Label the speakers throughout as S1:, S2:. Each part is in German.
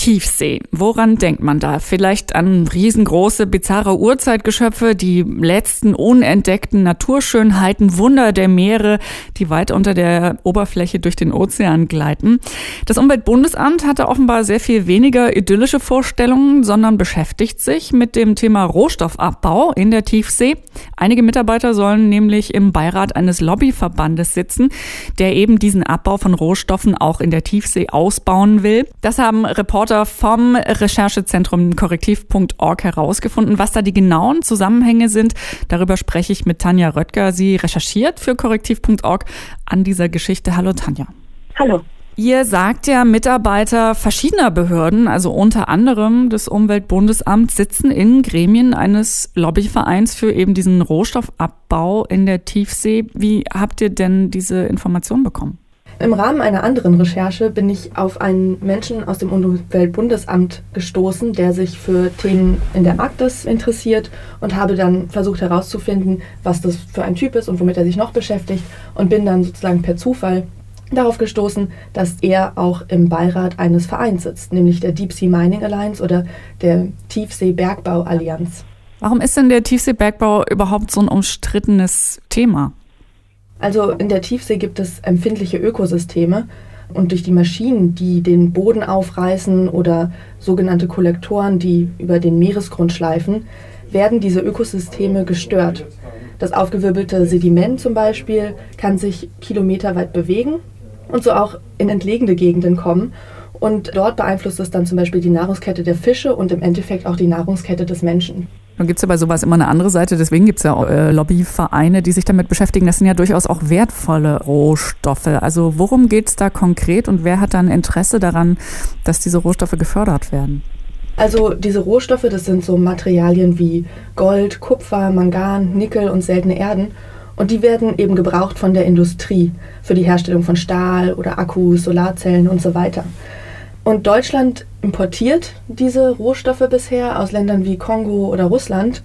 S1: Tiefsee. Woran denkt man da? Vielleicht an riesengroße, bizarre Urzeitgeschöpfe, die letzten unentdeckten Naturschönheiten, Wunder der Meere, die weit unter der Oberfläche durch den Ozean gleiten. Das Umweltbundesamt hatte offenbar sehr viel weniger idyllische Vorstellungen, sondern beschäftigt sich mit dem Thema Rohstoffabbau in der Tiefsee. Einige Mitarbeiter sollen nämlich im Beirat eines Lobbyverbandes sitzen, der eben diesen Abbau von Rohstoffen auch in der Tiefsee ausbauen will. Das haben Reporter Reporter vom Recherchezentrum korrektiv.org herausgefunden. Was da die genauen Zusammenhänge sind, darüber spreche ich mit Tanja Röttger. Sie recherchiert für korrektiv.org an dieser Geschichte. Hallo Tanja.
S2: Hallo.
S1: Ihr sagt ja, Mitarbeiter verschiedener Behörden, also unter anderem des Umweltbundesamts, sitzen in Gremien eines Lobbyvereins für eben diesen Rohstoffabbau in der Tiefsee. Wie habt ihr denn diese Information bekommen?
S2: Im Rahmen einer anderen Recherche bin ich auf einen Menschen aus dem Umweltbundesamt gestoßen, der sich für Themen in der Arktis interessiert und habe dann versucht herauszufinden, was das für ein Typ ist und womit er sich noch beschäftigt und bin dann sozusagen per Zufall darauf gestoßen, dass er auch im Beirat eines Vereins sitzt, nämlich der Deep Sea Mining Alliance oder der Tiefsee-Bergbau Allianz.
S1: Warum ist denn der Tiefseebergbau überhaupt so ein umstrittenes Thema?
S2: Also in der Tiefsee gibt es empfindliche Ökosysteme und durch die Maschinen, die den Boden aufreißen oder sogenannte Kollektoren, die über den Meeresgrund schleifen, werden diese Ökosysteme gestört. Das aufgewirbelte Sediment zum Beispiel kann sich kilometerweit bewegen und so auch in entlegene Gegenden kommen. Und dort beeinflusst es dann zum Beispiel die Nahrungskette der Fische und im Endeffekt auch die Nahrungskette des Menschen.
S1: Nun gibt es ja bei sowas immer eine andere Seite, deswegen gibt es ja äh, Lobbyvereine, die sich damit beschäftigen. Das sind ja durchaus auch wertvolle Rohstoffe. Also worum geht es da konkret und wer hat dann Interesse daran, dass diese Rohstoffe gefördert werden?
S2: Also diese Rohstoffe, das sind so Materialien wie Gold, Kupfer, Mangan, Nickel und seltene Erden. Und die werden eben gebraucht von der Industrie für die Herstellung von Stahl oder Akkus, Solarzellen und so weiter. Und Deutschland importiert diese Rohstoffe bisher aus Ländern wie Kongo oder Russland.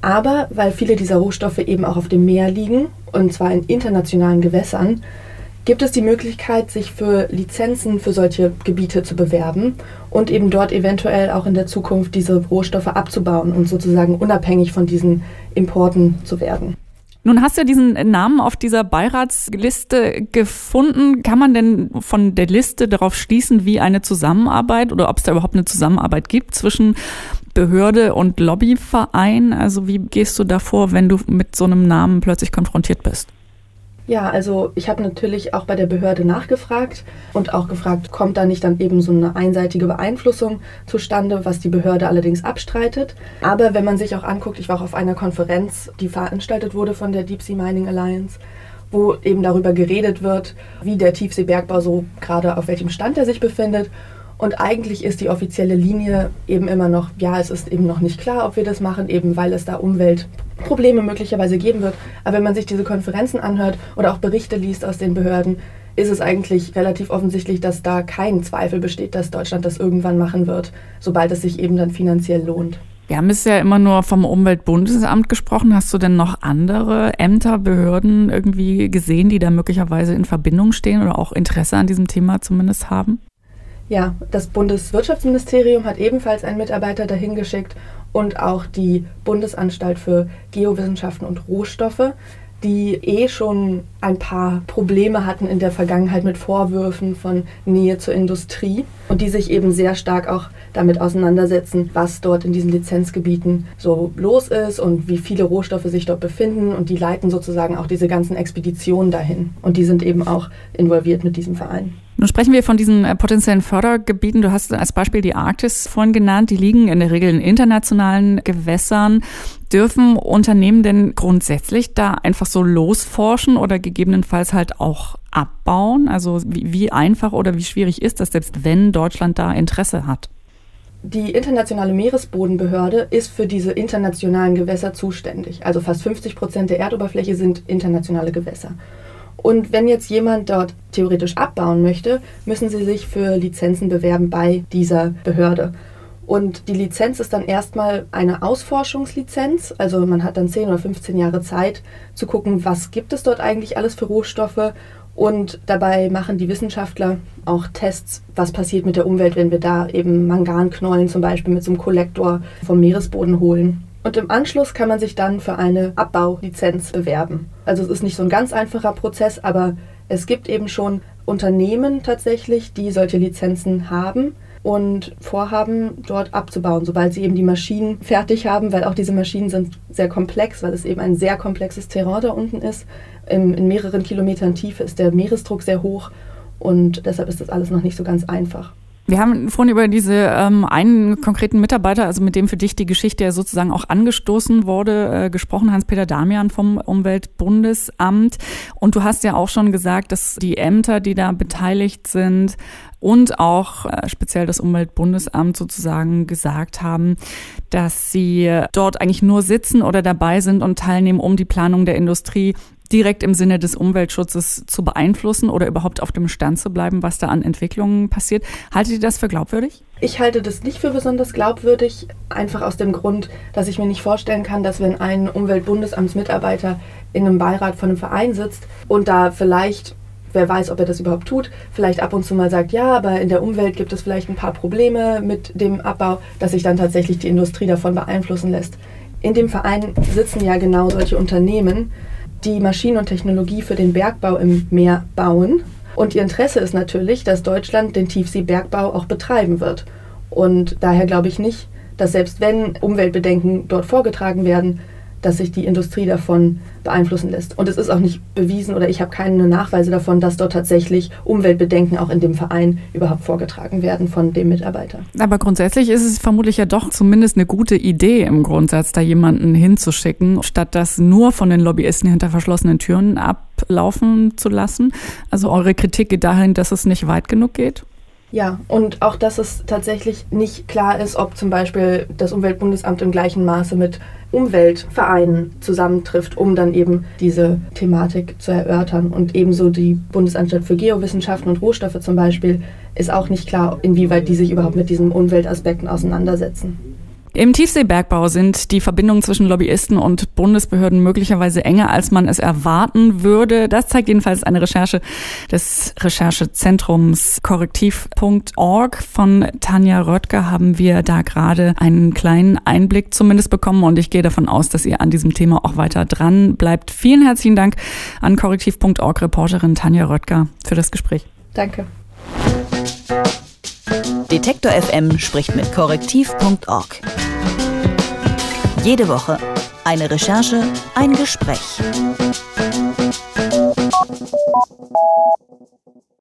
S2: Aber weil viele dieser Rohstoffe eben auch auf dem Meer liegen, und zwar in internationalen Gewässern, gibt es die Möglichkeit, sich für Lizenzen für solche Gebiete zu bewerben und eben dort eventuell auch in der Zukunft diese Rohstoffe abzubauen und sozusagen unabhängig von diesen Importen zu werden.
S1: Nun hast du ja diesen Namen auf dieser Beiratsliste gefunden. Kann man denn von der Liste darauf schließen, wie eine Zusammenarbeit oder ob es da überhaupt eine Zusammenarbeit gibt zwischen Behörde und Lobbyverein? Also wie gehst du davor, wenn du mit so einem Namen plötzlich konfrontiert bist?
S2: Ja, also ich habe natürlich auch bei der Behörde nachgefragt und auch gefragt, kommt da nicht dann eben so eine einseitige Beeinflussung zustande, was die Behörde allerdings abstreitet. Aber wenn man sich auch anguckt, ich war auch auf einer Konferenz, die veranstaltet wurde von der Deep Sea Mining Alliance, wo eben darüber geredet wird, wie der Tiefseebergbau so gerade auf welchem Stand er sich befindet und eigentlich ist die offizielle Linie eben immer noch, ja, es ist eben noch nicht klar, ob wir das machen, eben weil es da Umweltprobleme möglicherweise geben wird. Aber wenn man sich diese Konferenzen anhört oder auch Berichte liest aus den Behörden, ist es eigentlich relativ offensichtlich, dass da kein Zweifel besteht, dass Deutschland das irgendwann machen wird, sobald es sich eben dann finanziell lohnt.
S1: Wir haben es ja immer nur vom Umweltbundesamt gesprochen. Hast du denn noch andere Ämter, Behörden irgendwie gesehen, die da möglicherweise in Verbindung stehen oder auch Interesse an diesem Thema zumindest haben?
S2: Ja, das Bundeswirtschaftsministerium hat ebenfalls einen Mitarbeiter dahin geschickt und auch die Bundesanstalt für Geowissenschaften und Rohstoffe, die eh schon ein paar Probleme hatten in der Vergangenheit mit Vorwürfen von Nähe zur Industrie und die sich eben sehr stark auch damit auseinandersetzen, was dort in diesen Lizenzgebieten so los ist und wie viele Rohstoffe sich dort befinden und die leiten sozusagen auch diese ganzen Expeditionen dahin und die sind eben auch involviert mit diesem Verein.
S1: Nun sprechen wir von diesen äh, potenziellen Fördergebieten. Du hast als Beispiel die Arktis vorhin genannt. Die liegen in der Regel in internationalen Gewässern. Dürfen Unternehmen denn grundsätzlich da einfach so losforschen oder gegebenenfalls halt auch abbauen? Also wie, wie einfach oder wie schwierig ist das, selbst wenn Deutschland da Interesse hat?
S2: Die internationale Meeresbodenbehörde ist für diese internationalen Gewässer zuständig. Also fast 50 Prozent der Erdoberfläche sind internationale Gewässer. Und wenn jetzt jemand dort theoretisch abbauen möchte, müssen sie sich für Lizenzen bewerben bei dieser Behörde. Und die Lizenz ist dann erstmal eine Ausforschungslizenz. Also man hat dann 10 oder 15 Jahre Zeit zu gucken, was gibt es dort eigentlich alles für Rohstoffe. Und dabei machen die Wissenschaftler auch Tests, was passiert mit der Umwelt, wenn wir da eben Manganknollen zum Beispiel mit so einem Kollektor vom Meeresboden holen. Und im Anschluss kann man sich dann für eine Abbaulizenz bewerben. Also es ist nicht so ein ganz einfacher Prozess, aber es gibt eben schon Unternehmen tatsächlich, die solche Lizenzen haben und vorhaben, dort abzubauen, sobald sie eben die Maschinen fertig haben, weil auch diese Maschinen sind sehr komplex, weil es eben ein sehr komplexes Terrain da unten ist. In, in mehreren Kilometern Tiefe ist der Meeresdruck sehr hoch und deshalb ist das alles noch nicht so ganz einfach.
S1: Wir haben vorhin über diese ähm, einen konkreten Mitarbeiter, also mit dem für dich die Geschichte ja sozusagen auch angestoßen wurde, äh, gesprochen, Hans-Peter Damian vom Umweltbundesamt. Und du hast ja auch schon gesagt, dass die Ämter, die da beteiligt sind, und auch äh, speziell das Umweltbundesamt sozusagen gesagt haben, dass sie dort eigentlich nur sitzen oder dabei sind und teilnehmen, um die Planung der Industrie direkt im Sinne des Umweltschutzes zu beeinflussen oder überhaupt auf dem Stand zu bleiben, was da an Entwicklungen passiert. Haltet ihr das für glaubwürdig?
S2: Ich halte das nicht für besonders glaubwürdig, einfach aus dem Grund, dass ich mir nicht vorstellen kann, dass wenn ein Umweltbundesamtsmitarbeiter in einem Beirat von einem Verein sitzt und da vielleicht wer weiß, ob er das überhaupt tut, vielleicht ab und zu mal sagt, ja, aber in der Umwelt gibt es vielleicht ein paar Probleme mit dem Abbau, dass sich dann tatsächlich die Industrie davon beeinflussen lässt. In dem Verein sitzen ja genau solche Unternehmen, die Maschinen und Technologie für den Bergbau im Meer bauen. Und ihr Interesse ist natürlich, dass Deutschland den Tiefseebergbau auch betreiben wird. Und daher glaube ich nicht, dass selbst wenn Umweltbedenken dort vorgetragen werden, dass sich die Industrie davon beeinflussen lässt. Und es ist auch nicht bewiesen oder ich habe keine Nachweise davon, dass dort tatsächlich Umweltbedenken auch in dem Verein überhaupt vorgetragen werden von dem Mitarbeiter.
S1: Aber grundsätzlich ist es vermutlich ja doch zumindest eine gute Idee im Grundsatz, da jemanden hinzuschicken, statt das nur von den Lobbyisten hinter verschlossenen Türen ablaufen zu lassen. Also eure Kritik geht dahin, dass es nicht weit genug geht?
S2: Ja, und auch, dass es tatsächlich nicht klar ist, ob zum Beispiel das Umweltbundesamt im gleichen Maße mit Umweltvereinen zusammentrifft, um dann eben diese Thematik zu erörtern. Und ebenso die Bundesanstalt für Geowissenschaften und Rohstoffe zum Beispiel ist auch nicht klar, inwieweit die sich überhaupt mit diesen Umweltaspekten auseinandersetzen.
S1: Im Tiefseebergbau sind die Verbindungen zwischen Lobbyisten und Bundesbehörden möglicherweise enger, als man es erwarten würde. Das zeigt jedenfalls eine Recherche des Recherchezentrums korrektiv.org von Tanja Röttger haben wir da gerade einen kleinen Einblick zumindest bekommen und ich gehe davon aus, dass ihr an diesem Thema auch weiter dran bleibt. Vielen herzlichen Dank an korrektiv.org Reporterin Tanja Röttger für das Gespräch.
S2: Danke.
S3: Detektor FM spricht mit korrektiv.org. Jede Woche eine Recherche, ein Gespräch.